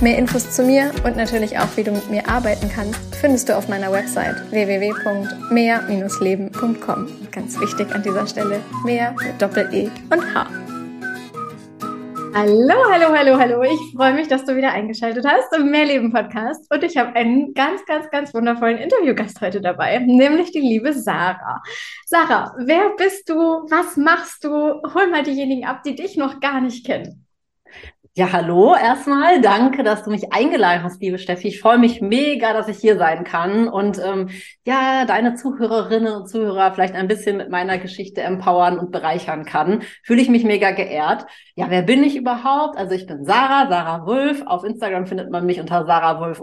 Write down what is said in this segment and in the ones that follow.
Mehr Infos zu mir und natürlich auch, wie du mit mir arbeiten kannst, findest du auf meiner Website www.mehr-leben.com. Ganz wichtig an dieser Stelle, mehr mit Doppel-E und H. Hallo, hallo, hallo, hallo. Ich freue mich, dass du wieder eingeschaltet hast im Mehrleben Podcast. Und ich habe einen ganz, ganz, ganz wundervollen Interviewgast heute dabei, nämlich die liebe Sarah. Sarah, wer bist du? Was machst du? Hol mal diejenigen ab, die dich noch gar nicht kennen. Ja, hallo erstmal. Danke, dass du mich eingeladen hast, liebe Steffi. Ich freue mich mega, dass ich hier sein kann und ähm, ja, deine Zuhörerinnen und Zuhörer vielleicht ein bisschen mit meiner Geschichte empowern und bereichern kann. Fühle ich mich mega geehrt. Ja, wer bin ich überhaupt? Also ich bin Sarah, Sarah Wulf. Auf Instagram findet man mich unter Sarah Wulf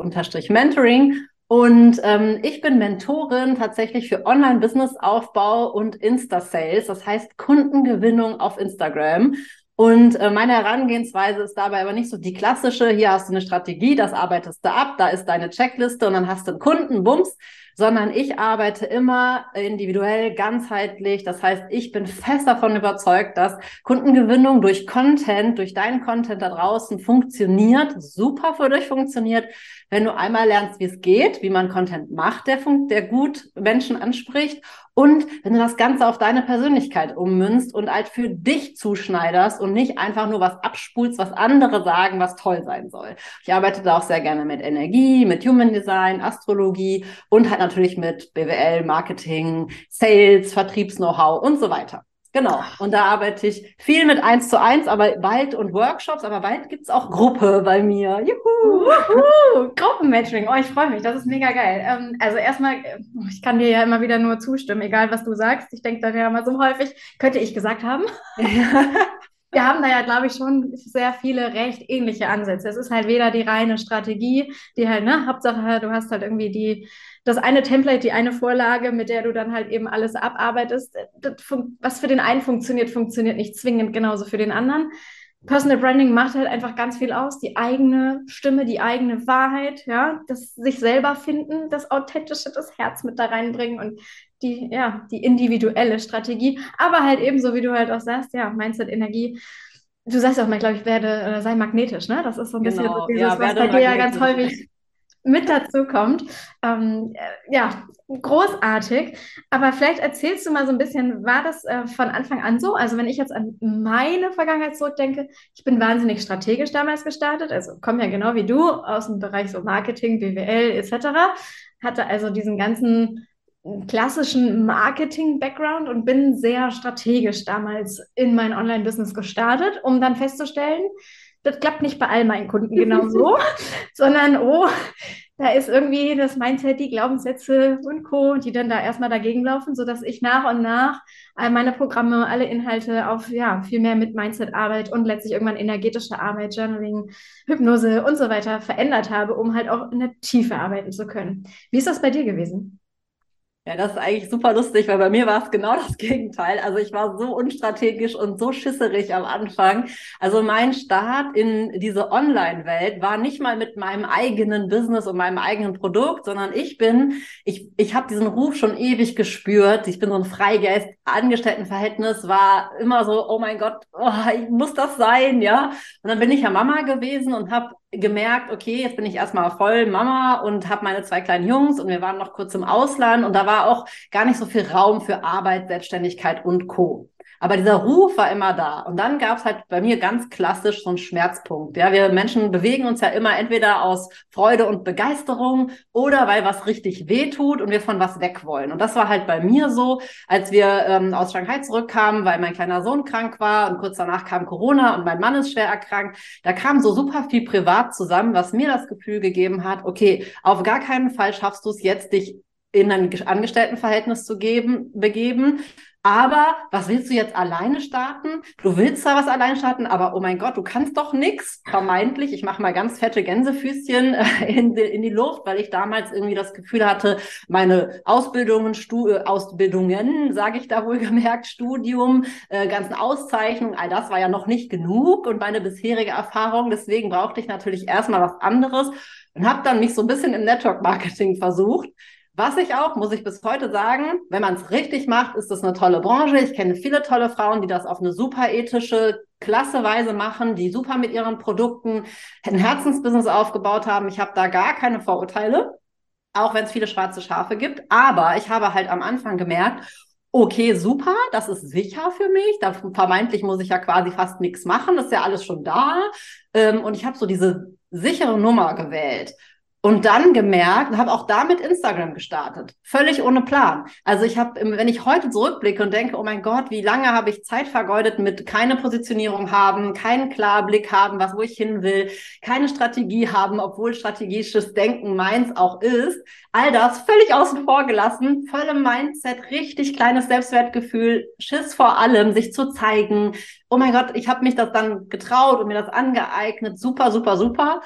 Mentoring. Und ähm, ich bin Mentorin tatsächlich für Online-Business-Aufbau und Insta-Sales, das heißt Kundengewinnung auf Instagram. Und äh, meine Herangehensweise ist dabei aber nicht so die klassische, hier hast du eine Strategie, das arbeitest du ab, da ist deine Checkliste und dann hast du einen Kunden, bums, sondern ich arbeite immer individuell, ganzheitlich. Das heißt, ich bin fest davon überzeugt, dass Kundengewinnung durch Content, durch deinen Content da draußen funktioniert, super für dich funktioniert, wenn du einmal lernst, wie es geht, wie man Content macht, der, der gut Menschen anspricht und wenn du das Ganze auf deine Persönlichkeit ummünzt und halt für dich zuschneiderst und nicht einfach nur was abspulst, was andere sagen, was toll sein soll. Ich arbeite da auch sehr gerne mit Energie, mit Human Design, Astrologie und halt natürlich mit BWL, Marketing, Sales, Vertriebs-Know-how und so weiter. Genau. Und da arbeite ich viel mit eins zu eins, aber bald und Workshops, aber bald gibt's auch Gruppe bei mir. Juhu! Juhu. Gruppenmatching. Oh, ich freue mich. Das ist mega geil. Ähm, also erstmal, ich kann dir ja immer wieder nur zustimmen, egal was du sagst. Ich denke da ja immer so häufig, könnte ich gesagt haben. wir haben da ja, glaube ich, schon sehr viele recht ähnliche Ansätze. Es ist halt weder die reine Strategie, die halt, ne, Hauptsache, du hast halt irgendwie die das eine Template, die eine Vorlage, mit der du dann halt eben alles abarbeitest, was für den einen funktioniert, funktioniert nicht zwingend genauso für den anderen. Personal Branding macht halt einfach ganz viel aus. Die eigene Stimme, die eigene Wahrheit, ja, das sich selber finden, das authentische, das Herz mit da reinbringen und die, ja, die individuelle Strategie. Aber halt eben, so wie du halt auch sagst, ja, Mindset, Energie. Du sagst auch mal, glaube ich, werde, äh, sei magnetisch, ne? Das ist so ein bisschen genau, dieses, ja, was bei dir ja ganz häufig mit dazu kommt. Ähm, äh, ja, großartig. Aber vielleicht erzählst du mal so ein bisschen, war das äh, von Anfang an so? Also wenn ich jetzt an meine Vergangenheit zurückdenke, ich bin wahnsinnig strategisch damals gestartet, also komme ja genau wie du aus dem Bereich so Marketing, BWL etc., hatte also diesen ganzen klassischen Marketing-Background und bin sehr strategisch damals in mein Online-Business gestartet, um dann festzustellen, das klappt nicht bei all meinen Kunden genau so, sondern oh, da ist irgendwie das Mindset, die Glaubenssätze und Co., die dann da erstmal dagegen laufen, sodass ich nach und nach all meine Programme, alle Inhalte auf ja, viel mehr mit Mindset-Arbeit und letztlich irgendwann energetische Arbeit, Journaling, Hypnose und so weiter verändert habe, um halt auch in der Tiefe arbeiten zu können. Wie ist das bei dir gewesen? Ja, das ist eigentlich super lustig, weil bei mir war es genau das Gegenteil. Also ich war so unstrategisch und so schisserig am Anfang. Also mein Start in diese Online-Welt war nicht mal mit meinem eigenen Business und meinem eigenen Produkt, sondern ich bin, ich, ich habe diesen Ruf schon ewig gespürt. Ich bin so ein Freigeist. Angestelltenverhältnis war immer so, oh mein Gott, oh, muss das sein, ja? Und dann bin ich ja Mama gewesen und habe gemerkt, okay, jetzt bin ich erstmal voll Mama und habe meine zwei kleinen Jungs und wir waren noch kurz im Ausland und da war auch gar nicht so viel Raum für Arbeit, Selbstständigkeit und Co. Aber dieser Ruf war immer da. Und dann gab es halt bei mir ganz klassisch so einen Schmerzpunkt. Ja, wir Menschen bewegen uns ja immer entweder aus Freude und Begeisterung oder weil was richtig weh tut und wir von was weg wollen. Und das war halt bei mir so, als wir ähm, aus Shanghai zurückkamen, weil mein kleiner Sohn krank war und kurz danach kam Corona und mein Mann ist schwer erkrankt. Da kam so super viel privat zusammen, was mir das Gefühl gegeben hat, okay, auf gar keinen Fall schaffst du es jetzt, dich in ein Angestelltenverhältnis zu geben, begeben, Aber was willst du jetzt alleine starten? Du willst zwar was alleine starten, aber oh mein Gott, du kannst doch nichts, vermeintlich. Ich mache mal ganz fette Gänsefüßchen äh, in die, in die Luft, weil ich damals irgendwie das Gefühl hatte, meine Ausbildungen, Stu äh, Ausbildungen, sage ich da wohl gemerkt, Studium, äh, ganzen Auszeichnungen, all das war ja noch nicht genug und meine bisherige Erfahrung. Deswegen brauchte ich natürlich erstmal was anderes und habe dann mich so ein bisschen im Network Marketing versucht was ich auch, muss ich bis heute sagen, wenn man es richtig macht, ist das eine tolle Branche. Ich kenne viele tolle Frauen, die das auf eine super ethische, klasse Weise machen, die super mit ihren Produkten ein Herzensbusiness aufgebaut haben. Ich habe da gar keine Vorurteile, auch wenn es viele schwarze Schafe gibt. Aber ich habe halt am Anfang gemerkt, okay, super, das ist sicher für mich. Da vermeintlich muss ich ja quasi fast nichts machen. Das ist ja alles schon da. Ähm, und ich habe so diese sichere Nummer gewählt. Und dann gemerkt, habe auch damit Instagram gestartet, völlig ohne Plan. Also ich habe, wenn ich heute zurückblicke und denke, oh mein Gott, wie lange habe ich Zeit vergeudet mit keine Positionierung haben, keinen Klarblick haben, was wo ich hin will, keine Strategie haben, obwohl strategisches Denken meins auch ist, all das völlig außen vor gelassen, volle Mindset, richtig kleines Selbstwertgefühl, Schiss vor allem, sich zu zeigen. Oh mein Gott, ich habe mich das dann getraut und mir das angeeignet, super, super, super.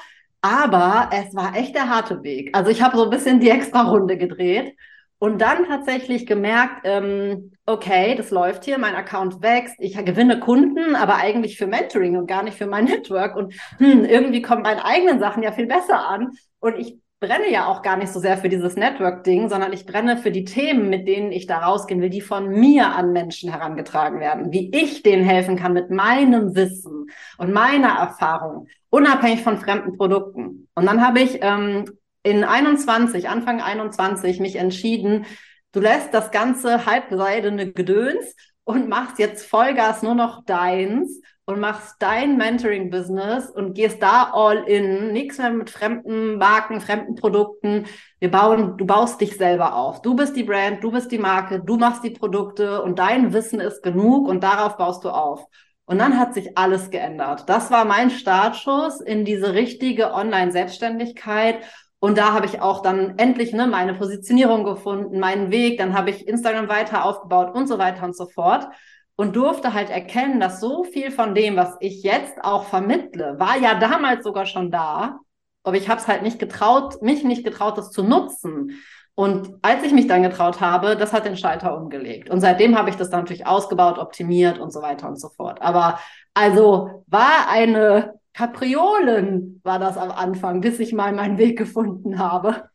Aber es war echt der harte Weg. Also ich habe so ein bisschen die extra Runde gedreht und dann tatsächlich gemerkt, ähm, okay, das läuft hier, mein Account wächst, ich gewinne Kunden, aber eigentlich für Mentoring und gar nicht für mein Network. Und hm, irgendwie kommen meine eigenen Sachen ja viel besser an. Und ich brenne ja auch gar nicht so sehr für dieses Network-Ding, sondern ich brenne für die Themen, mit denen ich da rausgehen will, die von mir an Menschen herangetragen werden, wie ich denen helfen kann mit meinem Wissen und meiner Erfahrung, unabhängig von fremden Produkten. Und dann habe ich ähm, in 21, Anfang 21 mich entschieden, du lässt das ganze halbseidene Gedöns und machst jetzt Vollgas nur noch deins und machst dein Mentoring-Business und gehst da all in, nichts mehr mit fremden Marken, fremden Produkten. Wir bauen, du baust dich selber auf. Du bist die Brand, du bist die Marke, du machst die Produkte und dein Wissen ist genug und darauf baust du auf. Und dann hat sich alles geändert. Das war mein Startschuss in diese richtige Online-Selbstständigkeit. Und da habe ich auch dann endlich ne, meine Positionierung gefunden, meinen Weg. Dann habe ich Instagram weiter aufgebaut und so weiter und so fort und durfte halt erkennen, dass so viel von dem, was ich jetzt auch vermittle, war ja damals sogar schon da, aber ich habe es halt nicht getraut, mich nicht getraut, das zu nutzen. Und als ich mich dann getraut habe, das hat den Schalter umgelegt. Und seitdem habe ich das dann natürlich ausgebaut, optimiert und so weiter und so fort. Aber also war eine Kapriolen, war das am Anfang, bis ich mal meinen Weg gefunden habe.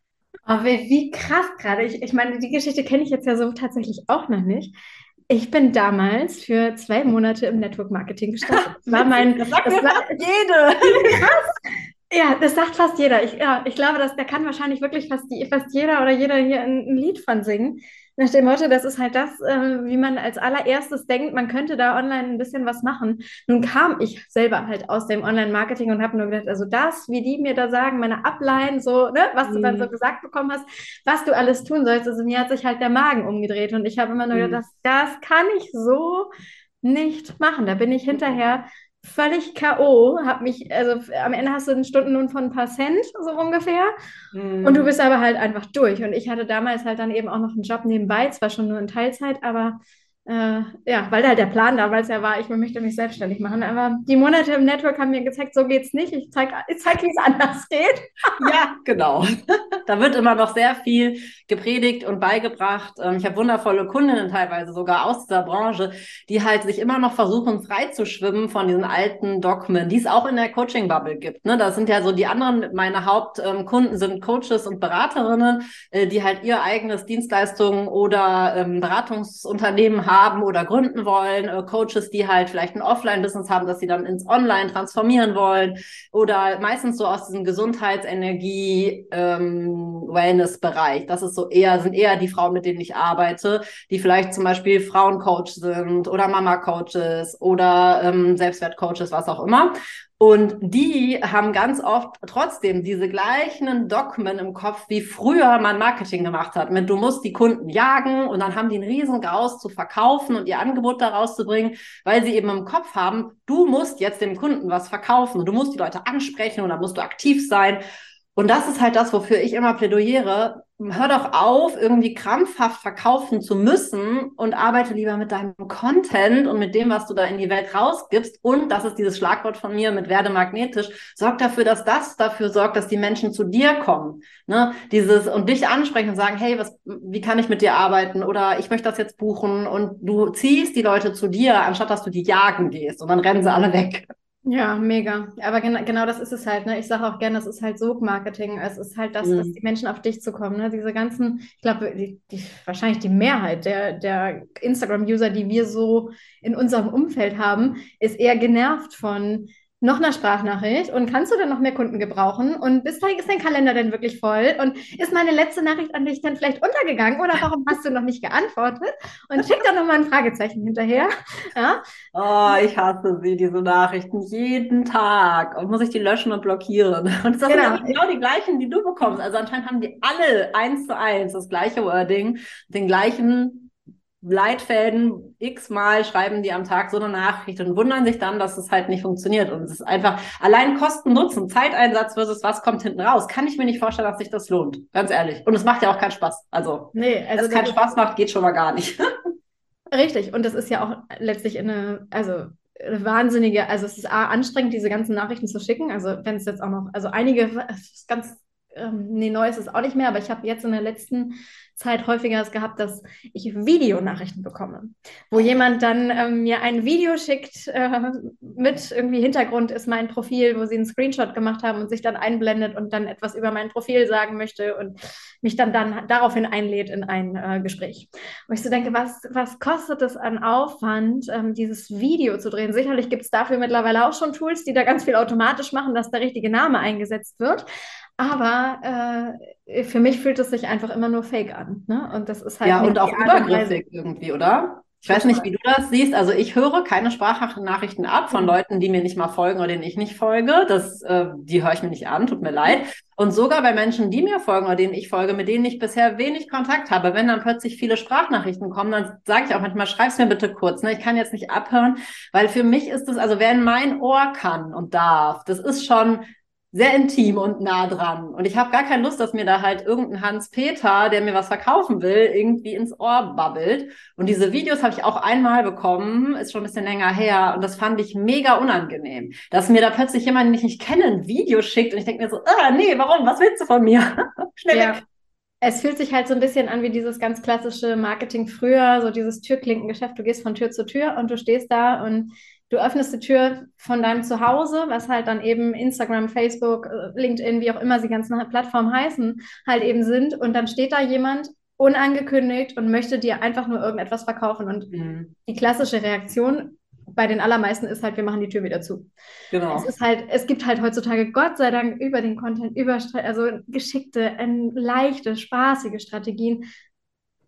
Oh, wie, wie krass gerade. Ich, ich meine, die Geschichte kenne ich jetzt ja so tatsächlich auch noch nicht. Ich bin damals für zwei Monate im Network Marketing gestartet. Das war mein. Das sagt das war, jede. Krass. Ja, das sagt fast jeder. Ich, ja, ich glaube, dass, da kann wahrscheinlich wirklich fast, fast jeder oder jeder hier ein, ein Lied von singen. Nach dem Motto, das ist halt das, äh, wie man als allererstes denkt, man könnte da online ein bisschen was machen. Nun kam ich selber halt aus dem Online-Marketing und habe nur gedacht, also das, wie die mir da sagen, meine Ableihen, so, ne, was mhm. du dann so mhm. gesagt bekommen hast, was du alles tun sollst. Also mir hat sich halt der Magen umgedreht und ich habe immer nur mhm. gedacht, das, das kann ich so nicht machen. Da bin ich hinterher völlig K.O., hab mich, also am Ende hast du einen Stundenlohn von ein paar Cent, so ungefähr. Mm. Und du bist aber halt einfach durch. Und ich hatte damals halt dann eben auch noch einen Job nebenbei, zwar schon nur in Teilzeit, aber äh, ja, weil halt der Plan damals ja war, ich möchte mich selbstständig machen. Aber die Monate im Network haben mir gezeigt, so geht's nicht. Ich zeige, ich zeig, wie es anders geht. ja, genau. da wird immer noch sehr viel gepredigt und beigebracht. Ähm, ich habe wundervolle Kundinnen teilweise sogar aus dieser Branche, die halt sich immer noch versuchen, frei zu schwimmen von diesen alten Dogmen, die es auch in der Coaching-Bubble gibt. Ne? Das sind ja so die anderen, meine Hauptkunden sind Coaches und Beraterinnen, äh, die halt ihr eigenes Dienstleistungen oder ähm, Beratungsunternehmen haben haben oder gründen wollen, äh, Coaches, die halt vielleicht ein Offline-Business haben, dass sie dann ins Online transformieren wollen oder meistens so aus diesem Gesundheitsenergie, ähm, Wellness-Bereich. Das ist so eher, sind eher die Frauen, mit denen ich arbeite, die vielleicht zum Beispiel Frauencoach sind oder Mama-Coaches oder ähm, Selbstwert-Coaches, was auch immer. Und die haben ganz oft trotzdem diese gleichen Dogmen im Kopf, wie früher man Marketing gemacht hat. Mit du musst die Kunden jagen und dann haben die einen riesen Graus zu verkaufen und ihr Angebot da rauszubringen, weil sie eben im Kopf haben, du musst jetzt dem Kunden was verkaufen und du musst die Leute ansprechen und dann musst du aktiv sein. Und das ist halt das, wofür ich immer plädoyiere. hör doch auf, irgendwie krampfhaft verkaufen zu müssen und arbeite lieber mit deinem Content und mit dem, was du da in die Welt rausgibst. Und das ist dieses Schlagwort von mir mit werde magnetisch. Sorg dafür, dass das dafür sorgt, dass die Menschen zu dir kommen. Ne? Dieses und dich ansprechen und sagen, hey, was, wie kann ich mit dir arbeiten? Oder ich möchte das jetzt buchen und du ziehst die Leute zu dir, anstatt dass du die jagen gehst und dann rennen sie alle weg. Ja, mega. Aber genau, genau das ist es halt. Ne? Ich sage auch gerne, es ist halt Sog-Marketing. Es ist halt das, mhm. dass die Menschen auf dich zu kommen. Ne? Diese ganzen, ich glaube, die, die, wahrscheinlich die Mehrheit der, der Instagram-User, die wir so in unserem Umfeld haben, ist eher genervt von noch eine Sprachnachricht und kannst du dann noch mehr Kunden gebrauchen? Und bis dahin ist dein Kalender denn wirklich voll? Und ist meine letzte Nachricht an dich dann vielleicht untergegangen oder warum hast du noch nicht geantwortet? Und schick doch nochmal ein Fragezeichen hinterher. Ja? Oh, ich hasse sie, diese Nachrichten, jeden Tag. Und muss ich die löschen und blockieren. Und das genau. sind genau die gleichen, die du bekommst. Also anscheinend haben die alle eins zu eins das gleiche Wording, den gleichen Leitfäden x-mal schreiben die am Tag so eine Nachricht und wundern sich dann, dass es halt nicht funktioniert. Und es ist einfach allein Kosten Nutzen, Zeiteinsatz versus was kommt hinten raus. Kann ich mir nicht vorstellen, dass sich das lohnt. Ganz ehrlich. Und es macht ja auch keinen Spaß. Also, nee, also es keinen Spaß macht, geht schon mal gar nicht. Richtig. Und das ist ja auch letztlich eine, also eine wahnsinnige, also es ist A, anstrengend, diese ganzen Nachrichten zu schicken. Also wenn es jetzt auch noch, also einige, ganz ähm, nee, neu ist es auch nicht mehr, aber ich habe jetzt in der letzten Zeit häufiger es gehabt, dass ich Videonachrichten bekomme, wo jemand dann ähm, mir ein Video schickt äh, mit irgendwie Hintergrund ist mein Profil, wo sie einen Screenshot gemacht haben und sich dann einblendet und dann etwas über mein Profil sagen möchte und mich dann, dann daraufhin einlädt in ein äh, Gespräch. Wo ich so denke, was, was kostet es an Aufwand, ähm, dieses Video zu drehen? Sicherlich gibt es dafür mittlerweile auch schon Tools, die da ganz viel automatisch machen, dass der richtige Name eingesetzt wird. Aber äh, für mich fühlt es sich einfach immer nur fake an. Ne? Und das ist halt. Ja, und auch übergriffig irgendwie, oder? Ich weiß nicht, wie du das siehst. Also ich höre keine Sprachnachrichten ab von mhm. Leuten, die mir nicht mal folgen oder denen ich nicht folge. Das, äh, die höre ich mir nicht an, tut mir leid. Und sogar bei Menschen, die mir folgen oder denen ich folge, mit denen ich bisher wenig Kontakt habe, wenn dann plötzlich viele Sprachnachrichten kommen, dann sage ich auch manchmal, schreib's mir bitte kurz. Ne? Ich kann jetzt nicht abhören, weil für mich ist es, also wer in mein Ohr kann und darf, das ist schon sehr intim und nah dran. Und ich habe gar keine Lust, dass mir da halt irgendein Hans-Peter, der mir was verkaufen will, irgendwie ins Ohr babbelt. Und diese Videos habe ich auch einmal bekommen, ist schon ein bisschen länger her. Und das fand ich mega unangenehm. Dass mir da plötzlich jemand, den ich nicht kenne, ein Video schickt und ich denke mir so, ah, nee, warum? Was willst du von mir? Schnell ja. weg. Es fühlt sich halt so ein bisschen an wie dieses ganz klassische Marketing früher, so dieses Türklinkengeschäft. Du gehst von Tür zu Tür und du stehst da und Du öffnest die Tür von deinem Zuhause, was halt dann eben Instagram, Facebook, äh, LinkedIn, wie auch immer die ganzen Plattformen heißen, halt eben sind. Und dann steht da jemand unangekündigt und möchte dir einfach nur irgendetwas verkaufen. Und mhm. die klassische Reaktion bei den allermeisten ist halt, wir machen die Tür wieder zu. Genau. Es ist halt, es gibt halt heutzutage Gott sei Dank über den Content, über also geschickte, leichte, spaßige Strategien,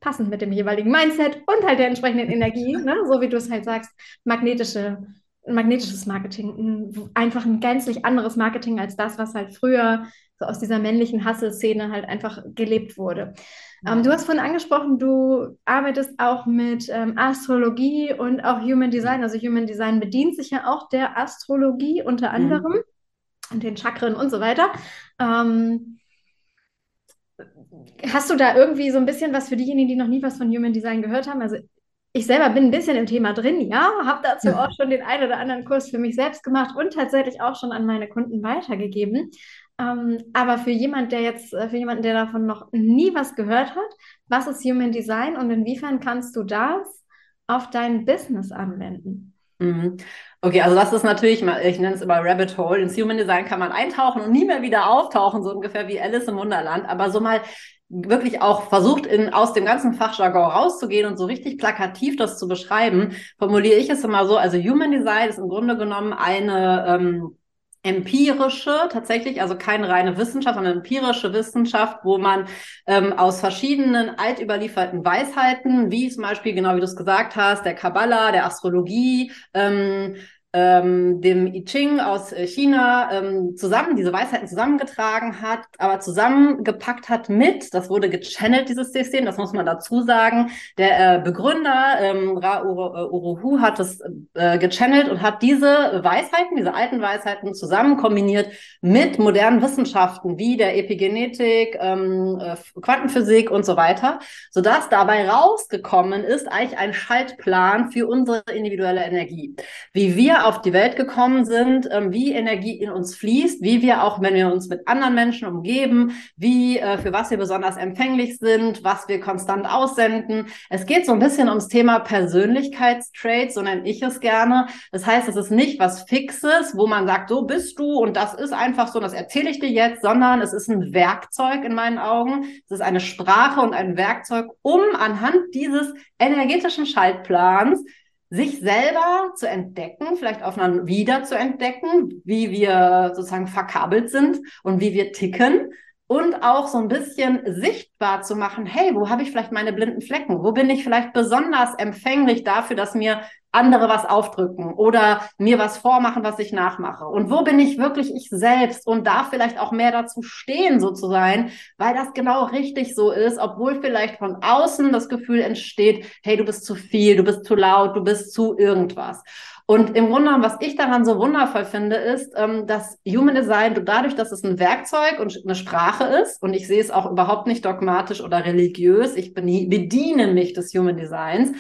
passend mit dem jeweiligen Mindset und halt der entsprechenden Energie, ne? so wie du es halt sagst, magnetische, magnetisches Marketing, einfach ein gänzlich anderes Marketing als das, was halt früher so aus dieser männlichen Hustle-Szene halt einfach gelebt wurde. Ähm, du hast vorhin angesprochen, du arbeitest auch mit ähm, Astrologie und auch Human Design. Also Human Design bedient sich ja auch der Astrologie unter mhm. anderem mhm. und den Chakren und so weiter. Ähm, Hast du da irgendwie so ein bisschen was für diejenigen, die noch nie was von Human Design gehört haben? Also ich selber bin ein bisschen im Thema drin, ja, habe dazu auch schon den einen oder anderen Kurs für mich selbst gemacht und tatsächlich auch schon an meine Kunden weitergegeben. Ähm, aber für jemand, der jetzt, äh, für jemanden, der davon noch nie was gehört hat, was ist Human Design und inwiefern kannst du das auf dein Business anwenden? Mhm. Okay, also das ist natürlich, ich nenne es immer Rabbit Hole. Ins Human Design kann man eintauchen und nie mehr wieder auftauchen, so ungefähr wie Alice im Wunderland. Aber so mal wirklich auch versucht, in, aus dem ganzen Fachjargon rauszugehen und so richtig plakativ das zu beschreiben, formuliere ich es immer so. Also Human Design ist im Grunde genommen eine ähm, empirische, tatsächlich, also keine reine Wissenschaft, sondern empirische Wissenschaft, wo man ähm, aus verschiedenen altüberlieferten Weisheiten, wie zum Beispiel, genau wie du es gesagt hast, der Kabbala, der Astrologie, ähm, ähm, dem I Ching aus äh, China ähm, zusammen, diese Weisheiten zusammengetragen hat, aber zusammengepackt hat mit, das wurde gechannelt, dieses System, das muss man dazu sagen. Der äh, Begründer, ähm, Ra Uruhu, hat es äh, gechannelt und hat diese Weisheiten, diese alten Weisheiten zusammen kombiniert mit modernen Wissenschaften wie der Epigenetik, ähm, äh, Quantenphysik und so weiter, sodass dabei rausgekommen ist eigentlich ein Schaltplan für unsere individuelle Energie. Wie wir auf die Welt gekommen sind, ähm, wie Energie in uns fließt, wie wir auch, wenn wir uns mit anderen Menschen umgeben, wie, äh, für was wir besonders empfänglich sind, was wir konstant aussenden. Es geht so ein bisschen ums Thema Persönlichkeitstraits, so nenne ich es gerne. Das heißt, es ist nicht was Fixes, wo man sagt, so bist du und das ist einfach so, das erzähle ich dir jetzt, sondern es ist ein Werkzeug in meinen Augen. Es ist eine Sprache und ein Werkzeug, um anhand dieses energetischen Schaltplans sich selber zu entdecken, vielleicht auf einer wieder zu entdecken, wie wir sozusagen verkabelt sind und wie wir ticken und auch so ein bisschen sichtbar zu machen, hey, wo habe ich vielleicht meine blinden Flecken? Wo bin ich vielleicht besonders empfänglich dafür, dass mir andere was aufdrücken oder mir was vormachen, was ich nachmache? Und wo bin ich wirklich ich selbst und darf vielleicht auch mehr dazu stehen, so zu sein, weil das genau richtig so ist, obwohl vielleicht von außen das Gefühl entsteht, hey, du bist zu viel, du bist zu laut, du bist zu irgendwas. Und im Grunde was ich daran so wundervoll finde, ist, ähm, dass Human Design dadurch, dass es ein Werkzeug und eine Sprache ist, und ich sehe es auch überhaupt nicht dogmatisch oder religiös, ich bediene mich des Human Designs,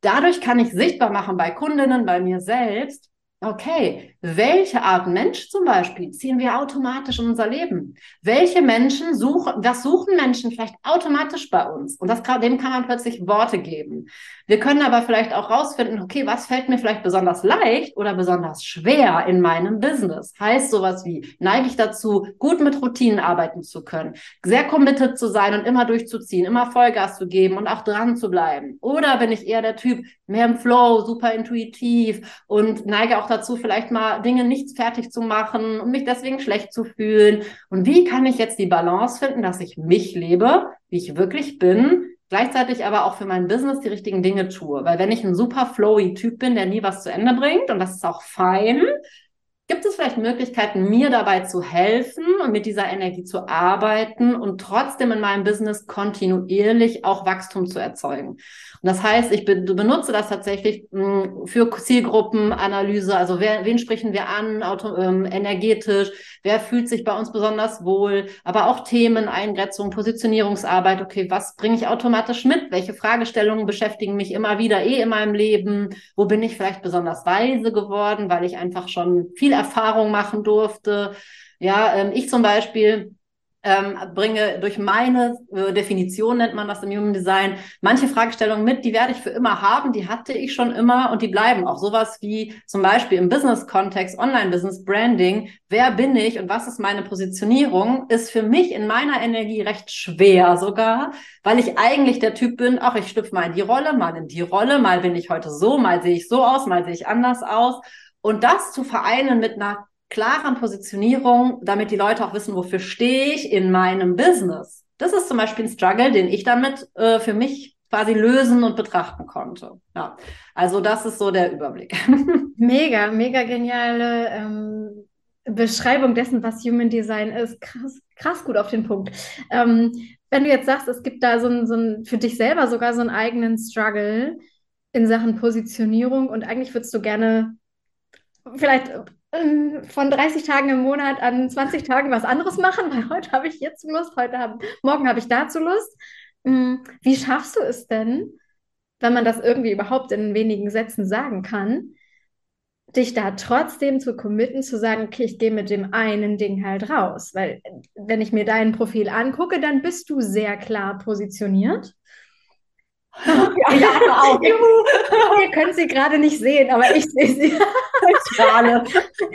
Dadurch kann ich sichtbar machen bei Kundinnen, bei mir selbst, okay, welche Art Mensch zum Beispiel ziehen wir automatisch in unser Leben? Welche Menschen suchen, was suchen Menschen vielleicht automatisch bei uns? Und das, dem kann man plötzlich Worte geben. Wir können aber vielleicht auch rausfinden, okay, was fällt mir vielleicht besonders leicht oder besonders schwer in meinem Business? Heißt sowas wie, neige ich dazu, gut mit Routinen arbeiten zu können, sehr committed zu sein und immer durchzuziehen, immer Vollgas zu geben und auch dran zu bleiben? Oder bin ich eher der Typ, mehr im Flow, super intuitiv und neige auch dazu, vielleicht mal Dinge nicht fertig zu machen und mich deswegen schlecht zu fühlen. Und wie kann ich jetzt die Balance finden, dass ich mich lebe, wie ich wirklich bin, gleichzeitig aber auch für mein Business die richtigen Dinge tue. Weil wenn ich ein super flowy Typ bin, der nie was zu Ende bringt, und das ist auch fein, Gibt es vielleicht Möglichkeiten, mir dabei zu helfen und mit dieser Energie zu arbeiten und trotzdem in meinem Business kontinuierlich auch Wachstum zu erzeugen? Und das heißt, ich be benutze das tatsächlich hm, für Zielgruppenanalyse. Also wer, wen sprechen wir an, auto, ähm, energetisch? Wer fühlt sich bei uns besonders wohl? Aber auch Themen, Eingrenzung, Positionierungsarbeit. Okay, was bringe ich automatisch mit? Welche Fragestellungen beschäftigen mich immer wieder eh in meinem Leben? Wo bin ich vielleicht besonders weise geworden, weil ich einfach schon viel Erfahrung machen durfte. Ja, ähm, ich zum Beispiel ähm, bringe durch meine äh, Definition, nennt man das im Human Design, manche Fragestellungen mit, die werde ich für immer haben, die hatte ich schon immer und die bleiben auch. Sowas wie zum Beispiel im Business-Kontext, Online-Business, Branding, wer bin ich und was ist meine Positionierung, ist für mich in meiner Energie recht schwer sogar, weil ich eigentlich der Typ bin, ach, ich schlüpfe mal in die Rolle, mal in die Rolle, mal bin ich heute so, mal sehe ich so aus, mal sehe ich anders aus. Und das zu vereinen mit einer klaren Positionierung, damit die Leute auch wissen, wofür stehe ich in meinem Business. Das ist zum Beispiel ein Struggle, den ich damit äh, für mich quasi lösen und betrachten konnte. Ja, also das ist so der Überblick. Mega, mega geniale ähm, Beschreibung dessen, was Human Design ist. Krass, krass gut auf den Punkt. Ähm, wenn du jetzt sagst, es gibt da so ein, so ein, für dich selber sogar so einen eigenen Struggle in Sachen Positionierung und eigentlich würdest du gerne vielleicht äh, von 30 Tagen im Monat an 20 Tagen was anderes machen, weil heute habe ich jetzt Lust, heute hab, morgen habe ich dazu Lust. Hm, wie schaffst du es denn, wenn man das irgendwie überhaupt in wenigen Sätzen sagen kann, dich da trotzdem zu committen, zu sagen, okay, ich gehe mit dem einen Ding halt raus. Weil wenn ich mir dein Profil angucke, dann bist du sehr klar positioniert. Ja, ja auch. Ihr könnt sie gerade nicht sehen, aber ich sehe sie. Ich strahle.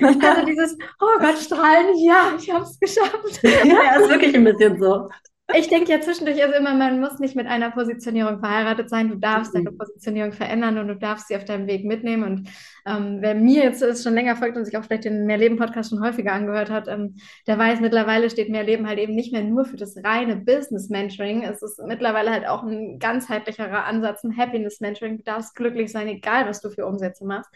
Also dieses, oh Gott, strahlen, ja, ich habe es geschafft. Ja, ist wirklich ein bisschen so. Ich denke ja zwischendurch also immer, man muss nicht mit einer Positionierung verheiratet sein. Du darfst deine mhm. Positionierung verändern und du darfst sie auf deinem Weg mitnehmen. Und ähm, wer mir jetzt ist, schon länger folgt und sich auch vielleicht den Mehrleben-Podcast schon häufiger angehört hat, ähm, der weiß, mittlerweile steht Mehrleben halt eben nicht mehr nur für das reine Business-Mentoring. Es ist mittlerweile halt auch ein ganzheitlicherer Ansatz, ein Happiness-Mentoring. Du darfst glücklich sein, egal was du für Umsätze machst.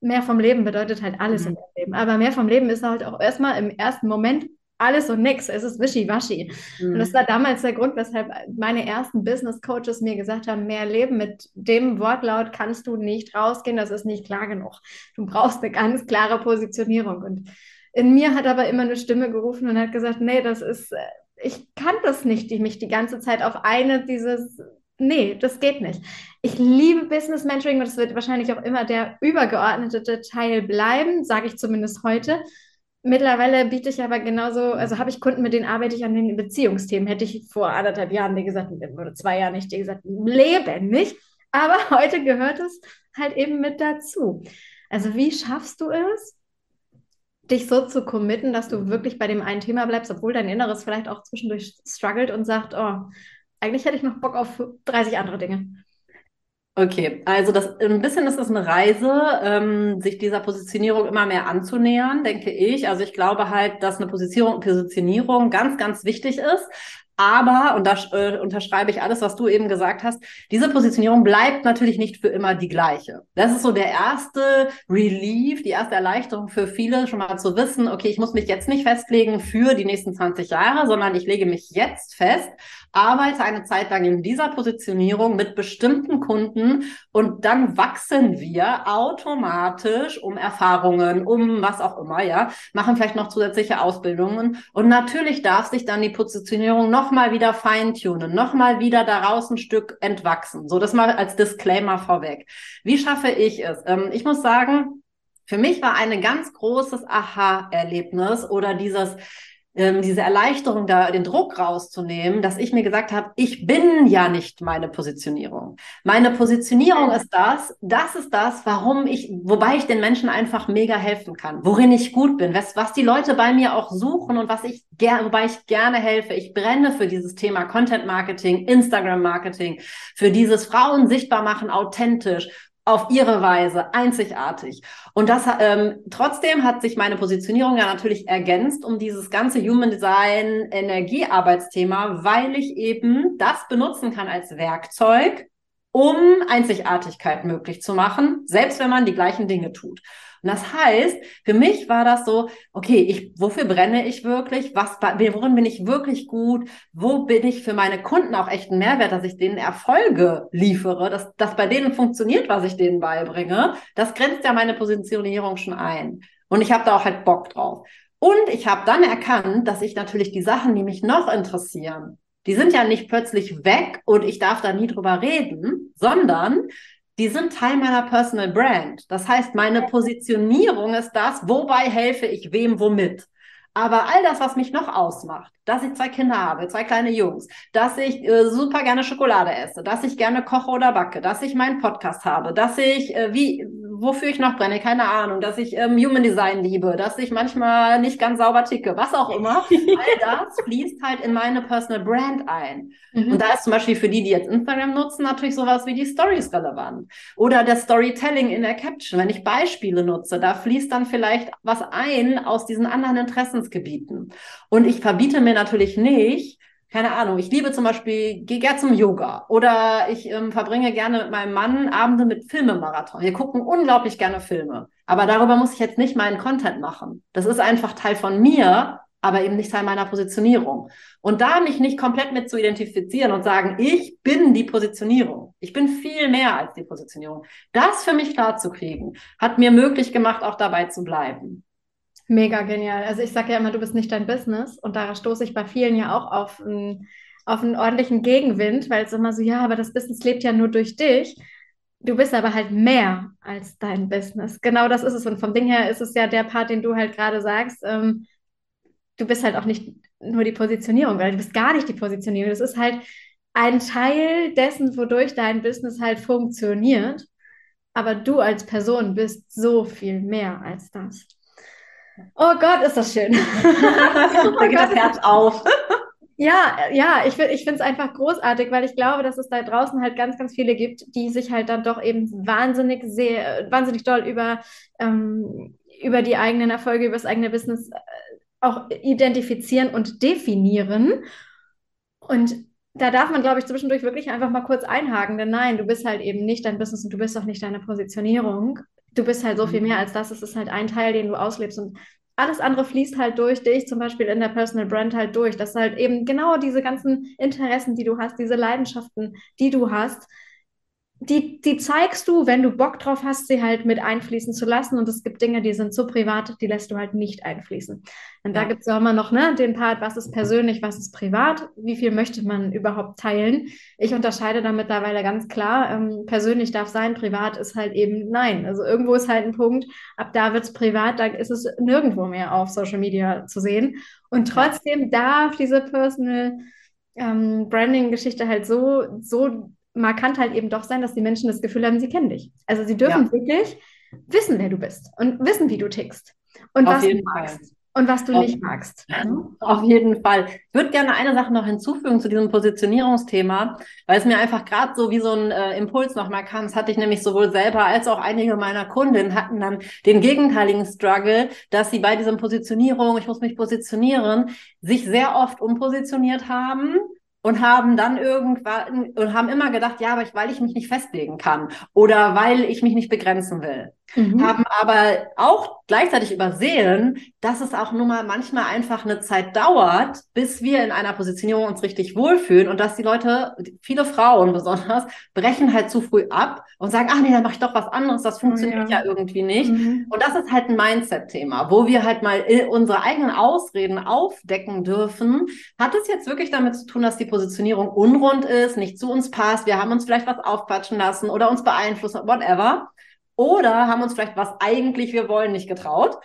mehr vom Leben bedeutet halt alles mhm. im Leben. Aber mehr vom Leben ist halt auch erstmal im ersten Moment alles und nichts. Es ist wischiwaschi. Mhm. Und das war damals der Grund, weshalb meine ersten Business Coaches mir gesagt haben, mehr Leben mit dem Wortlaut kannst du nicht rausgehen, das ist nicht klar genug. Du brauchst eine ganz klare Positionierung. Und in mir hat aber immer eine Stimme gerufen und hat gesagt, nee, das ist, äh, ich kann das nicht, mich die ganze Zeit auf eine dieses nee, das geht nicht. Ich liebe Business Mentoring und das wird wahrscheinlich auch immer der übergeordnete Teil bleiben, sage ich zumindest heute. Mittlerweile biete ich aber genauso, also habe ich Kunden, mit denen arbeite ich an den Beziehungsthemen. Hätte ich vor anderthalb Jahren dir gesagt, oder zwei Jahren nicht dir gesagt, leben nicht. Aber heute gehört es halt eben mit dazu. Also wie schaffst du es, dich so zu committen, dass du wirklich bei dem einen Thema bleibst, obwohl dein Inneres vielleicht auch zwischendurch struggelt und sagt, oh, eigentlich hätte ich noch Bock auf 30 andere Dinge. Okay, also das ein bisschen ist es eine Reise, ähm, sich dieser Positionierung immer mehr anzunähern, denke ich. Also ich glaube halt, dass eine Positionierung, Positionierung ganz, ganz wichtig ist. Aber, und da äh, unterschreibe ich alles, was du eben gesagt hast, diese Positionierung bleibt natürlich nicht für immer die gleiche. Das ist so der erste Relief, die erste Erleichterung für viele, schon mal zu wissen, okay, ich muss mich jetzt nicht festlegen für die nächsten 20 Jahre, sondern ich lege mich jetzt fest arbeite eine Zeit lang in dieser Positionierung mit bestimmten Kunden und dann wachsen wir automatisch um Erfahrungen, um was auch immer, ja, machen vielleicht noch zusätzliche Ausbildungen und natürlich darf sich dann die Positionierung nochmal wieder feintunen, nochmal wieder daraus ein Stück entwachsen. So, das mal als Disclaimer vorweg. Wie schaffe ich es? Ähm, ich muss sagen, für mich war ein ganz großes Aha-Erlebnis oder dieses, ähm, diese Erleichterung, da den Druck rauszunehmen, dass ich mir gesagt habe, ich bin ja nicht meine Positionierung. Meine Positionierung ist das, das ist das, warum ich, wobei ich den Menschen einfach mega helfen kann, worin ich gut bin, was, was die Leute bei mir auch suchen und was ich gerne, wobei ich gerne helfe. Ich brenne für dieses Thema Content Marketing, Instagram Marketing, für dieses Frauen sichtbar machen, authentisch auf ihre Weise einzigartig. Und das ähm, trotzdem hat sich meine Positionierung ja natürlich ergänzt um dieses ganze Human Design Energiearbeitsthema, weil ich eben das benutzen kann als Werkzeug, um Einzigartigkeit möglich zu machen, selbst wenn man die gleichen Dinge tut. Und das heißt, für mich war das so, okay, ich, wofür brenne ich wirklich? Was, worin bin ich wirklich gut? Wo bin ich für meine Kunden auch echt ein Mehrwert, dass ich denen Erfolge liefere, dass das bei denen funktioniert, was ich denen beibringe? Das grenzt ja meine Positionierung schon ein. Und ich habe da auch halt Bock drauf. Und ich habe dann erkannt, dass ich natürlich die Sachen, die mich noch interessieren, die sind ja nicht plötzlich weg und ich darf da nie drüber reden, sondern die sind Teil meiner Personal Brand. Das heißt, meine Positionierung ist das, wobei helfe ich wem womit. Aber all das, was mich noch ausmacht, dass ich zwei Kinder habe, zwei kleine Jungs, dass ich äh, super gerne Schokolade esse, dass ich gerne koche oder backe, dass ich meinen Podcast habe, dass ich, äh, wie, wofür ich noch brenne, keine Ahnung, dass ich ähm, Human Design liebe, dass ich manchmal nicht ganz sauber ticke, was auch immer. All das fließt halt in meine Personal Brand ein. Mhm. Und da ist zum Beispiel für die, die jetzt Instagram nutzen, natürlich sowas wie die Stories relevant. Oder das Storytelling in der Caption. Wenn ich Beispiele nutze, da fließt dann vielleicht was ein aus diesen anderen Interessensgebieten. Und ich verbiete mir natürlich nicht, keine Ahnung, ich liebe zum Beispiel, gehe gerne zum Yoga oder ich ähm, verbringe gerne mit meinem Mann Abende mit Filmemarathon. Wir gucken unglaublich gerne Filme. Aber darüber muss ich jetzt nicht meinen Content machen. Das ist einfach Teil von mir, aber eben nicht Teil meiner Positionierung. Und da mich nicht komplett mit zu identifizieren und sagen, ich bin die Positionierung. Ich bin viel mehr als die Positionierung. Das für mich klar zu kriegen, hat mir möglich gemacht, auch dabei zu bleiben. Mega genial. Also ich sage ja immer, du bist nicht dein Business und da stoße ich bei vielen ja auch auf einen, auf einen ordentlichen Gegenwind, weil es immer so, ja, aber das Business lebt ja nur durch dich. Du bist aber halt mehr als dein Business. Genau das ist es. Und vom Ding her ist es ja der Part, den du halt gerade sagst. Ähm, du bist halt auch nicht nur die Positionierung, weil du bist gar nicht die Positionierung. Das ist halt ein Teil dessen, wodurch dein Business halt funktioniert. Aber du als Person bist so viel mehr als das. Oh Gott, ist das schön. da geht das Herz auf. Ja, ja, ich, ich finde es einfach großartig, weil ich glaube, dass es da draußen halt ganz, ganz viele gibt, die sich halt dann doch eben wahnsinnig sehr, wahnsinnig doll über, ähm, über die eigenen Erfolge, über das eigene Business äh, auch identifizieren und definieren. Und da darf man, glaube ich, zwischendurch wirklich einfach mal kurz einhaken, denn nein, du bist halt eben nicht dein Business und du bist auch nicht deine Positionierung du bist halt so viel mehr als das. Es ist halt ein Teil, den du auslebst und alles andere fließt halt durch dich, zum Beispiel in der Personal Brand halt durch. Das ist halt eben genau diese ganzen Interessen, die du hast, diese Leidenschaften, die du hast, die, die zeigst du, wenn du Bock drauf hast, sie halt mit einfließen zu lassen. Und es gibt Dinge, die sind so privat, die lässt du halt nicht einfließen. Und ja. da gibt es auch immer noch ne, den Part, was ist persönlich, was ist privat, wie viel möchte man überhaupt teilen. Ich unterscheide da mittlerweile ganz klar, ähm, persönlich darf sein, privat ist halt eben nein. Also irgendwo ist halt ein Punkt, ab da wird es privat, da ist es nirgendwo mehr auf Social Media zu sehen. Und trotzdem ja. darf diese Personal ähm, Branding-Geschichte halt so, so markant halt eben doch sein, dass die Menschen das Gefühl haben, sie kennen dich. Also sie dürfen ja. wirklich wissen, wer du bist und wissen, wie du tickst und Auf was du magst. Fall. Und was du auf, nicht magst. Auf jeden Fall. Ich würde gerne eine Sache noch hinzufügen zu diesem Positionierungsthema, weil es mir einfach gerade so wie so ein äh, Impuls nochmal kam. Das hatte ich nämlich sowohl selber als auch einige meiner Kundinnen hatten dann den gegenteiligen Struggle, dass sie bei diesem Positionierung, ich muss mich positionieren, sich sehr oft umpositioniert haben und haben dann irgendwann und haben immer gedacht, ja, aber ich, weil ich mich nicht festlegen kann oder weil ich mich nicht begrenzen will mhm. haben aber auch gleichzeitig übersehen, dass es auch nun mal manchmal einfach eine Zeit dauert, bis wir in einer Positionierung uns richtig wohlfühlen und dass die Leute, viele Frauen besonders, brechen halt zu früh ab und sagen, ach nee, dann mache ich doch was anderes, das funktioniert ja, ja irgendwie nicht. Mhm. Und das ist halt ein Mindset-Thema, wo wir halt mal unsere eigenen Ausreden aufdecken dürfen. Hat es jetzt wirklich damit zu tun, dass die Positionierung unrund ist, nicht zu uns passt, wir haben uns vielleicht was aufquatschen lassen oder uns beeinflussen, whatever. Oder haben uns vielleicht was eigentlich wir wollen nicht getraut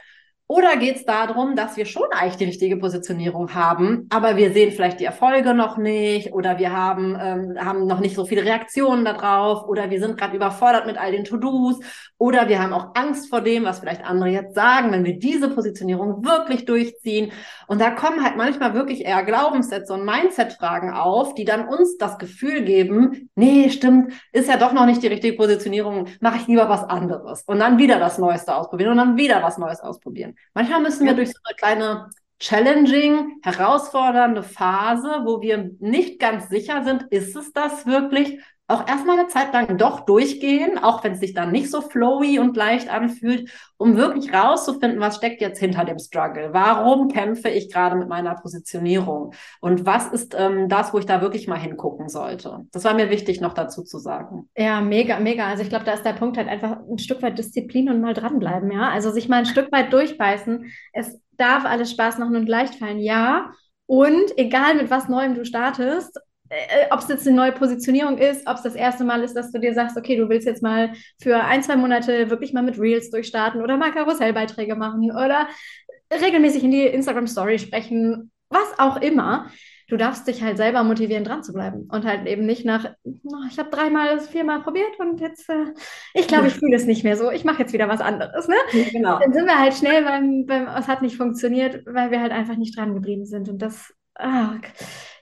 oder geht es darum, dass wir schon eigentlich die richtige Positionierung haben, aber wir sehen vielleicht die Erfolge noch nicht oder wir haben, ähm, haben noch nicht so viele Reaktionen darauf oder wir sind gerade überfordert mit all den To-Dos oder wir haben auch Angst vor dem, was vielleicht andere jetzt sagen, wenn wir diese Positionierung wirklich durchziehen. Und da kommen halt manchmal wirklich eher Glaubenssätze und Mindset-Fragen auf, die dann uns das Gefühl geben, nee, stimmt, ist ja doch noch nicht die richtige Positionierung, mache ich lieber was anderes und dann wieder das Neueste ausprobieren und dann wieder was Neues ausprobieren. Manchmal müssen wir durch so eine kleine challenging, herausfordernde Phase, wo wir nicht ganz sicher sind, ist es das wirklich? Auch erstmal eine Zeit lang doch durchgehen, auch wenn es sich dann nicht so flowy und leicht anfühlt, um wirklich rauszufinden, was steckt jetzt hinter dem Struggle? Warum kämpfe ich gerade mit meiner Positionierung? Und was ist ähm, das, wo ich da wirklich mal hingucken sollte? Das war mir wichtig, noch dazu zu sagen. Ja, mega, mega. Also ich glaube, da ist der Punkt halt einfach ein Stück weit Disziplin und mal dranbleiben, ja. Also sich mal ein Stück weit durchbeißen. Es darf alles Spaß machen und leicht fallen, ja. Und egal mit was Neuem du startest, ob es jetzt eine neue Positionierung ist, ob es das erste Mal ist, dass du dir sagst, okay, du willst jetzt mal für ein, zwei Monate wirklich mal mit Reels durchstarten oder mal Karussellbeiträge machen oder regelmäßig in die Instagram Story sprechen, was auch immer. Du darfst dich halt selber motivieren, dran zu bleiben und halt eben nicht nach, oh, ich habe dreimal, viermal probiert und jetzt, äh, ich glaube, ich fühle es nicht mehr so, ich mache jetzt wieder was anderes. Ne? Genau. Dann sind wir halt schnell beim, beim, es hat nicht funktioniert, weil wir halt einfach nicht dran geblieben sind und das, ah,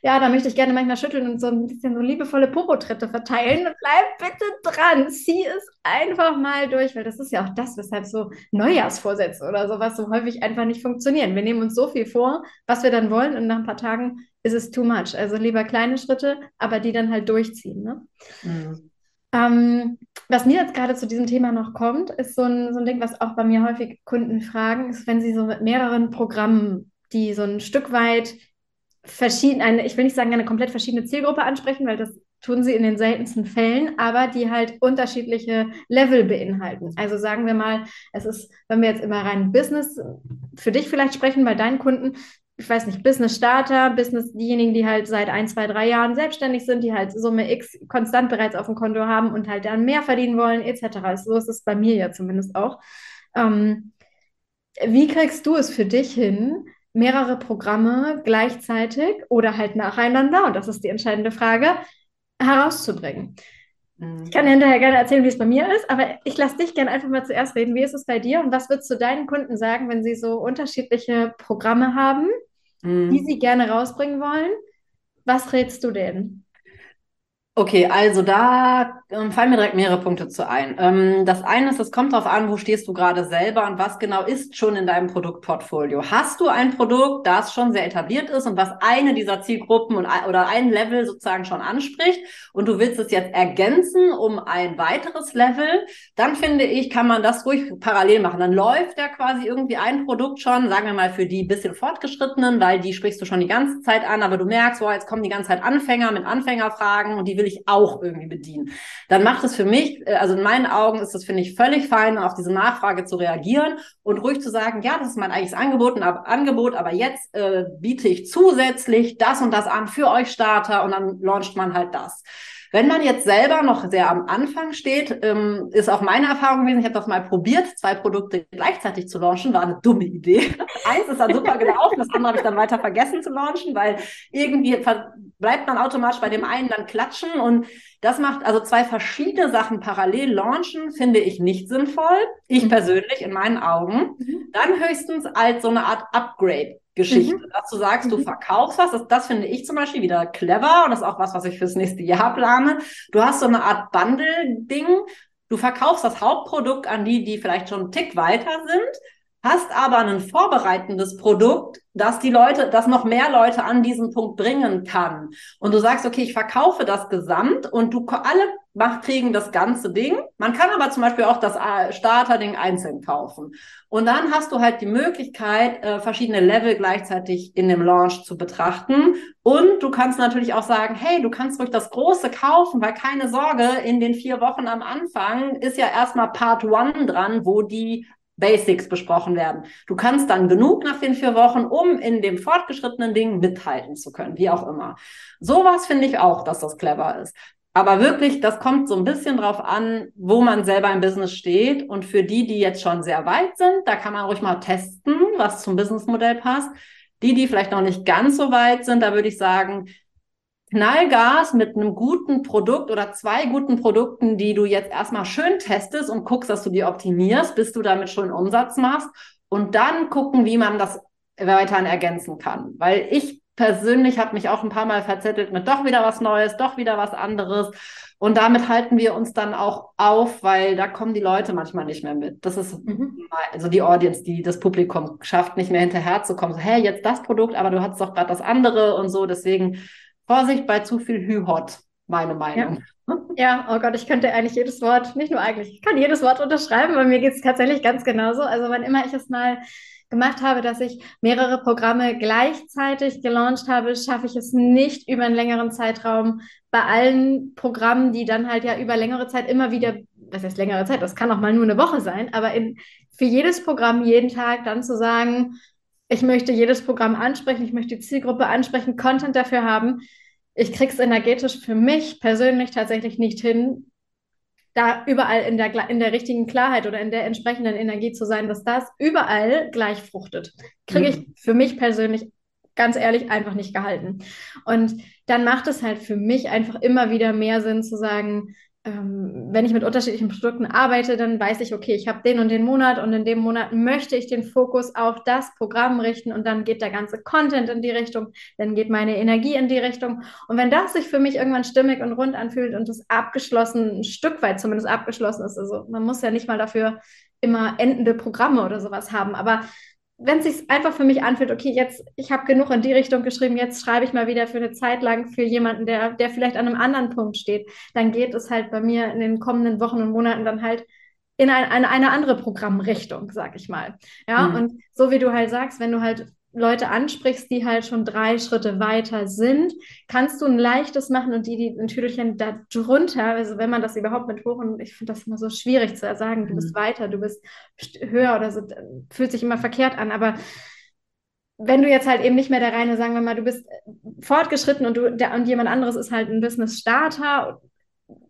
ja, da möchte ich gerne manchmal schütteln und so ein bisschen so liebevolle Popotritte verteilen. Bleib bitte dran, zieh es einfach mal durch, weil das ist ja auch das, weshalb so Neujahrsvorsätze oder sowas so häufig einfach nicht funktionieren. Wir nehmen uns so viel vor, was wir dann wollen und nach ein paar Tagen ist es too much. Also lieber kleine Schritte, aber die dann halt durchziehen. Ne? Mhm. Ähm, was mir jetzt gerade zu diesem Thema noch kommt, ist so ein, so ein Ding, was auch bei mir häufig Kunden fragen, ist, wenn sie so mit mehreren Programmen, die so ein Stück weit verschieden, eine, ich will nicht sagen, eine komplett verschiedene Zielgruppe ansprechen, weil das tun sie in den seltensten Fällen, aber die halt unterschiedliche Level beinhalten. Also sagen wir mal, es ist, wenn wir jetzt immer rein Business für dich vielleicht sprechen, bei deinen Kunden, ich weiß nicht, Business Starter, Business, diejenigen, die halt seit ein, zwei, drei Jahren selbstständig sind, die halt Summe X konstant bereits auf dem Konto haben und halt dann mehr verdienen wollen, etc. So ist es bei mir ja zumindest auch. Ähm, wie kriegst du es für dich hin, mehrere Programme gleichzeitig oder halt nacheinander, und das ist die entscheidende Frage, herauszubringen. Mhm. Ich kann dir hinterher gerne erzählen, wie es bei mir ist, aber ich lasse dich gerne einfach mal zuerst reden. Wie ist es bei dir und was würdest du deinen Kunden sagen, wenn sie so unterschiedliche Programme haben, mhm. die sie gerne rausbringen wollen? Was rätst du denen? Okay, also da ähm, fallen mir direkt mehrere Punkte zu ein. Ähm, das eine ist, es kommt darauf an, wo stehst du gerade selber und was genau ist schon in deinem Produktportfolio. Hast du ein Produkt, das schon sehr etabliert ist und was eine dieser Zielgruppen und, oder ein Level sozusagen schon anspricht und du willst es jetzt ergänzen um ein weiteres Level, dann finde ich, kann man das ruhig parallel machen. Dann läuft ja quasi irgendwie ein Produkt schon, sagen wir mal für die bisschen fortgeschrittenen, weil die sprichst du schon die ganze Zeit an, aber du merkst, boah, jetzt kommen die ganze Zeit Anfänger mit Anfängerfragen und die will ich auch irgendwie bedienen. Dann macht es für mich, äh, also in meinen Augen ist das, finde ich, völlig fein, auf diese Nachfrage zu reagieren und ruhig zu sagen, ja, das ist mein eigenes Angebot, ein Angebot, aber jetzt äh, biete ich zusätzlich das und das an für euch Starter und dann launcht man halt das. Wenn man jetzt selber noch sehr am Anfang steht, ähm, ist auch meine Erfahrung gewesen, ich habe das mal probiert, zwei Produkte gleichzeitig zu launchen, war eine dumme Idee. Eins ist dann super gelaufen, das andere habe ich dann weiter vergessen zu launchen, weil irgendwie bleibt man automatisch bei dem einen dann klatschen und das macht also zwei verschiedene Sachen parallel launchen, finde ich nicht sinnvoll. Ich mhm. persönlich in meinen Augen. Mhm. Dann höchstens als so eine Art Upgrade. Geschichte, mhm. dass du sagst, du mhm. verkaufst was, das, das finde ich zum Beispiel wieder clever und das ist auch was, was ich fürs nächste Jahr plane. Du hast so eine Art Bundle-Ding, du verkaufst das Hauptprodukt an die, die vielleicht schon einen Tick weiter sind, hast aber ein vorbereitendes Produkt, das die Leute, das noch mehr Leute an diesen Punkt bringen kann. Und du sagst, okay, ich verkaufe das Gesamt und du alle macht, kriegen das ganze Ding. Man kann aber zum Beispiel auch das äh, Starter-Ding einzeln kaufen. Und dann hast du halt die Möglichkeit, äh, verschiedene Level gleichzeitig in dem Launch zu betrachten. Und du kannst natürlich auch sagen, hey, du kannst ruhig das Große kaufen, weil keine Sorge, in den vier Wochen am Anfang ist ja erstmal Part One dran, wo die Basics besprochen werden. Du kannst dann genug nach den vier Wochen, um in dem fortgeschrittenen Ding mithalten zu können, wie auch immer. Sowas finde ich auch, dass das clever ist. Aber wirklich, das kommt so ein bisschen drauf an, wo man selber im Business steht. Und für die, die jetzt schon sehr weit sind, da kann man ruhig mal testen, was zum Businessmodell passt. Die, die vielleicht noch nicht ganz so weit sind, da würde ich sagen, Knallgas mit einem guten Produkt oder zwei guten Produkten, die du jetzt erstmal schön testest und guckst, dass du die optimierst, bis du damit schon Umsatz machst. Und dann gucken, wie man das weiterhin ergänzen kann. Weil ich persönlich habe mich auch ein paar Mal verzettelt mit doch wieder was Neues, doch wieder was anderes. Und damit halten wir uns dann auch auf, weil da kommen die Leute manchmal nicht mehr mit. Das ist mhm. also die Audience, die das Publikum schafft, nicht mehr hinterherzukommen. So, hey, jetzt das Produkt, aber du hast doch gerade das andere und so. Deswegen Vorsicht bei zu viel Hü-Hot, meine Meinung. Ja. ja. oh Gott, ich könnte eigentlich jedes Wort, nicht nur eigentlich, ich kann jedes Wort unterschreiben, weil mir geht es tatsächlich ganz genauso. Also wann immer ich es mal gemacht habe, dass ich mehrere Programme gleichzeitig gelauncht habe, schaffe ich es nicht über einen längeren Zeitraum bei allen Programmen, die dann halt ja über längere Zeit immer wieder, was heißt längere Zeit, das kann auch mal nur eine Woche sein, aber in, für jedes Programm jeden Tag dann zu sagen, ich möchte jedes Programm ansprechen, ich möchte die Zielgruppe ansprechen, Content dafür haben. Ich kriege es energetisch für mich persönlich tatsächlich nicht hin, da überall in der, in der richtigen Klarheit oder in der entsprechenden Energie zu sein, dass das überall gleich fruchtet. Kriege ich mhm. für mich persönlich ganz ehrlich einfach nicht gehalten. Und dann macht es halt für mich einfach immer wieder mehr Sinn zu sagen, ähm, wenn ich mit unterschiedlichen Produkten arbeite, dann weiß ich, okay, ich habe den und den Monat und in dem Monat möchte ich den Fokus auf das Programm richten und dann geht der ganze Content in die Richtung, dann geht meine Energie in die Richtung. Und wenn das sich für mich irgendwann stimmig und rund anfühlt und das abgeschlossen, ein Stück weit zumindest abgeschlossen ist, also man muss ja nicht mal dafür immer endende Programme oder sowas haben, aber wenn es sich einfach für mich anfühlt, okay, jetzt, ich habe genug in die Richtung geschrieben, jetzt schreibe ich mal wieder für eine Zeit lang für jemanden, der, der vielleicht an einem anderen Punkt steht, dann geht es halt bei mir in den kommenden Wochen und Monaten dann halt in ein, eine, eine andere Programmrichtung, sag ich mal. Ja, mhm. und so wie du halt sagst, wenn du halt Leute ansprichst, die halt schon drei Schritte weiter sind, kannst du ein leichtes machen und die, die ein Tüdelchen da drunter, also wenn man das überhaupt mit hoch, und ich finde das immer so schwierig zu sagen, du bist mhm. weiter, du bist höher oder so, fühlt sich immer verkehrt an, aber wenn du jetzt halt eben nicht mehr der reine, sagen wir mal, du bist fortgeschritten und du der, und jemand anderes ist halt ein Business Starter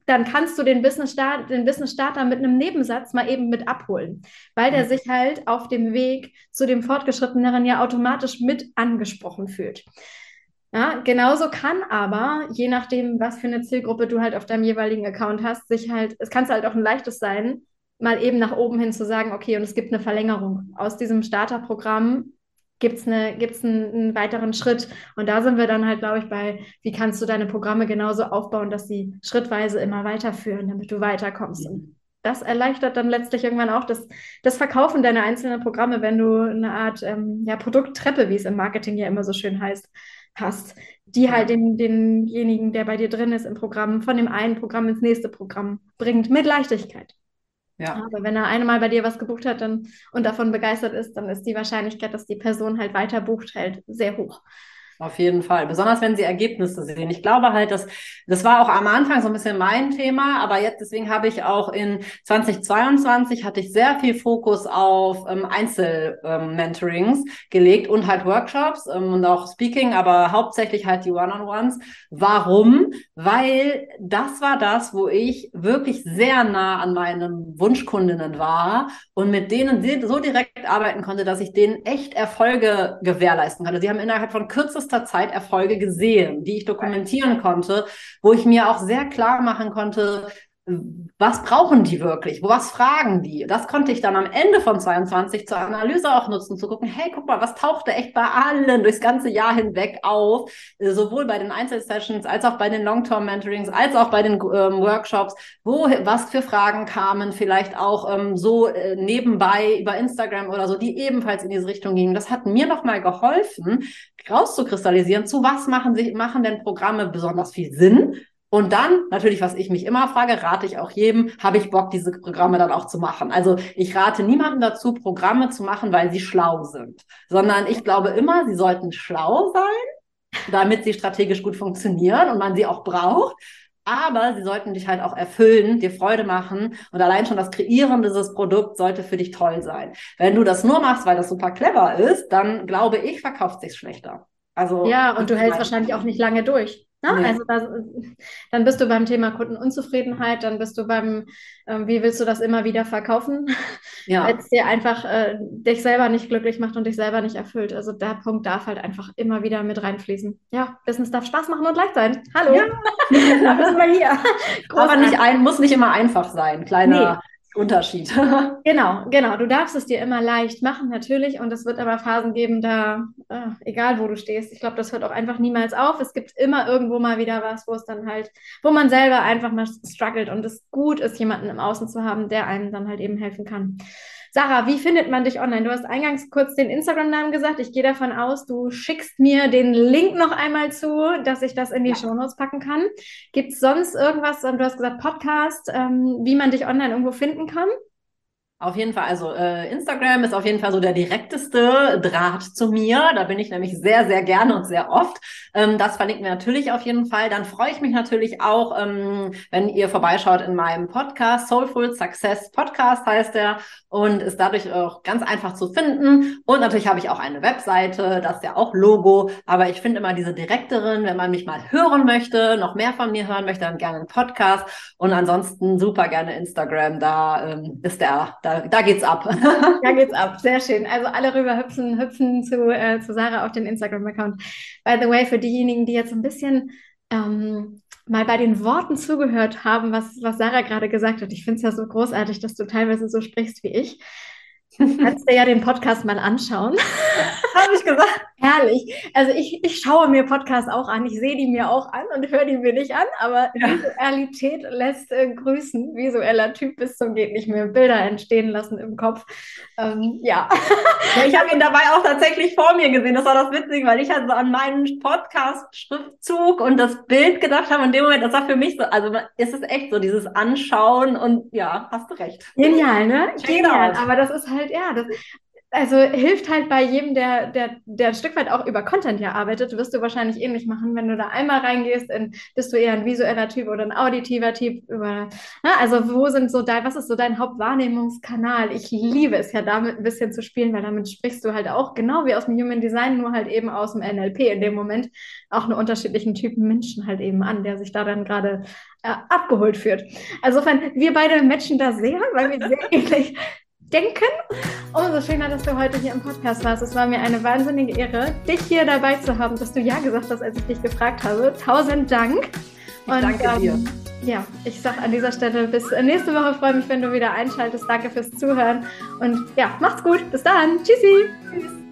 dann kannst du den Business, Start, den Business Starter mit einem Nebensatz mal eben mit abholen, weil der mhm. sich halt auf dem Weg zu dem Fortgeschritteneren ja automatisch mit angesprochen fühlt. Ja, genauso kann aber, je nachdem, was für eine Zielgruppe du halt auf deinem jeweiligen Account hast, sich halt, es kann halt auch ein leichtes sein, mal eben nach oben hin zu sagen, okay, und es gibt eine Verlängerung aus diesem Starterprogramm gibt es eine, gibt's einen, einen, weiteren Schritt. Und da sind wir dann halt, glaube ich, bei, wie kannst du deine Programme genauso aufbauen, dass sie schrittweise immer weiterführen, damit du weiterkommst. Und das erleichtert dann letztlich irgendwann auch das, das Verkaufen deiner einzelnen Programme, wenn du eine Art ähm, ja, Produkttreppe, wie es im Marketing ja immer so schön heißt, hast, die halt den, denjenigen, der bei dir drin ist im Programm, von dem einen Programm ins nächste Programm bringt, mit Leichtigkeit. Ja. Aber wenn er einmal bei dir was gebucht hat dann, und davon begeistert ist, dann ist die Wahrscheinlichkeit, dass die Person halt weiter bucht, halt sehr hoch. Auf jeden Fall. Besonders wenn sie Ergebnisse sehen. Ich glaube halt, dass das war auch am Anfang so ein bisschen mein Thema, aber jetzt deswegen habe ich auch in 2022 hatte ich sehr viel Fokus auf ähm, Einzel-Mentorings ähm, gelegt und halt Workshops ähm, und auch Speaking, aber hauptsächlich halt die One-on-Ones. Warum? Weil das war das, wo ich wirklich sehr nah an meinen Wunschkundinnen war und mit denen so direkt arbeiten konnte, dass ich denen echt Erfolge gewährleisten konnte. Sie haben innerhalb von kürzester kürzester Zeit Erfolge gesehen, die ich dokumentieren konnte, wo ich mir auch sehr klar machen konnte, was brauchen die wirklich? Was fragen die? Das konnte ich dann am Ende von 22 zur Analyse auch nutzen, zu gucken, hey, guck mal, was tauchte echt bei allen durchs ganze Jahr hinweg auf, sowohl bei den Einzelsessions als auch bei den Long-Term-Mentorings, als auch bei den ähm, Workshops, wo was für Fragen kamen, vielleicht auch ähm, so äh, nebenbei über Instagram oder so, die ebenfalls in diese Richtung gingen. Das hat mir nochmal geholfen, rauszukristallisieren, zu was machen sich, machen denn Programme besonders viel Sinn und dann, natürlich, was ich mich immer frage, rate ich auch jedem, habe ich Bock, diese Programme dann auch zu machen. Also ich rate niemandem dazu, Programme zu machen, weil sie schlau sind, sondern ich glaube immer, sie sollten schlau sein, damit sie strategisch gut funktionieren und man sie auch braucht. Aber sie sollten dich halt auch erfüllen, dir Freude machen und allein schon das Kreieren dieses Produkts sollte für dich toll sein. Wenn du das nur machst, weil das super clever ist, dann glaube ich, verkauft sich schlechter. Also ja, und du hältst wahrscheinlich auch nicht lange durch. Ne? Nee. Also das, dann bist du beim Thema Kundenunzufriedenheit, dann bist du beim, äh, wie willst du das immer wieder verkaufen, ja. weil es dir einfach äh, dich selber nicht glücklich macht und dich selber nicht erfüllt. Also der Punkt darf halt einfach immer wieder mit reinfließen. Ja, Business darf Spaß machen und leicht sein. Hallo, ja. da bist wir hier. Aber nicht ein, muss nicht immer einfach sein. Kleiner. Unterschied. genau, genau. Du darfst es dir immer leicht machen, natürlich. Und es wird aber Phasen geben, da, äh, egal wo du stehst, ich glaube, das hört auch einfach niemals auf. Es gibt immer irgendwo mal wieder was, wo es dann halt, wo man selber einfach mal struggelt und es gut ist, jemanden im Außen zu haben, der einem dann halt eben helfen kann. Sarah, wie findet man dich online? Du hast eingangs kurz den Instagram-Namen gesagt. Ich gehe davon aus, du schickst mir den Link noch einmal zu, dass ich das in die ja. Shownotes packen kann. Gibt es sonst irgendwas, du hast gesagt Podcast, ähm, wie man dich online irgendwo finden kann? Auf jeden Fall, also äh, Instagram ist auf jeden Fall so der direkteste Draht zu mir. Da bin ich nämlich sehr, sehr gerne und sehr oft. Ähm, das verlinken wir natürlich auf jeden Fall. Dann freue ich mich natürlich auch, ähm, wenn ihr vorbeischaut in meinem Podcast. Soulful Success Podcast heißt er und ist dadurch auch ganz einfach zu finden. Und natürlich habe ich auch eine Webseite, das ist ja auch Logo. Aber ich finde immer diese direkteren, wenn man mich mal hören möchte, noch mehr von mir hören möchte, dann gerne einen Podcast. Und ansonsten super gerne Instagram. Da ähm, ist der, da da, geht's ab. da geht's ab, sehr schön. Also alle rüber hüpfen, hüpfen zu, äh, zu Sarah auf den Instagram-Account. By the way, für diejenigen, die jetzt ein bisschen ähm, mal bei den Worten zugehört haben, was, was Sarah gerade gesagt hat. Ich finde es ja so großartig, dass du teilweise so sprichst wie ich. Kannst dir ja den Podcast mal anschauen. Habe ich gesagt. Herrlich. Also ich, ich schaue mir Podcasts auch an, ich sehe die mir auch an und höre die mir nicht an, aber ja. Visualität lässt äh, grüßen. Visueller Typ bis zum geht nicht mehr. Bilder entstehen lassen im Kopf. Ähm, ja. ja. Ich habe ihn dabei auch tatsächlich vor mir gesehen. Das war das Witzige, weil ich halt so an meinen Podcast-Schriftzug und das Bild gedacht habe. In dem Moment, das war für mich so, also ist es echt so, dieses Anschauen und ja, hast du recht. Genial, ne? Genial. Aber das ist halt, ja, das, also hilft halt bei jedem, der, der, der ein Stück weit auch über Content ja arbeitet, wirst du wahrscheinlich ähnlich machen, wenn du da einmal reingehst, in, bist du eher ein visueller Typ oder ein auditiver Typ. Über, ne? also wo sind so dein, was ist so dein Hauptwahrnehmungskanal? Ich liebe es ja damit ein bisschen zu spielen, weil damit sprichst du halt auch genau wie aus dem Human Design, nur halt eben aus dem NLP in dem Moment auch einen unterschiedlichen Typen Menschen halt eben an, der sich da dann gerade äh, abgeholt führt. Also insofern, wir beide matchen da sehr, weil wir sehr ähnlich denken. Umso schöner, dass du heute hier im Podcast warst. Es war mir eine wahnsinnige Ehre, dich hier dabei zu haben, dass du Ja gesagt hast, als ich dich gefragt habe. Tausend Dank. Und, danke ähm, dir. Ja, ich sage an dieser Stelle bis nächste Woche. Freue mich, wenn du wieder einschaltest. Danke fürs Zuhören. Und ja, macht's gut. Bis dann. Tschüssi. Tschüss.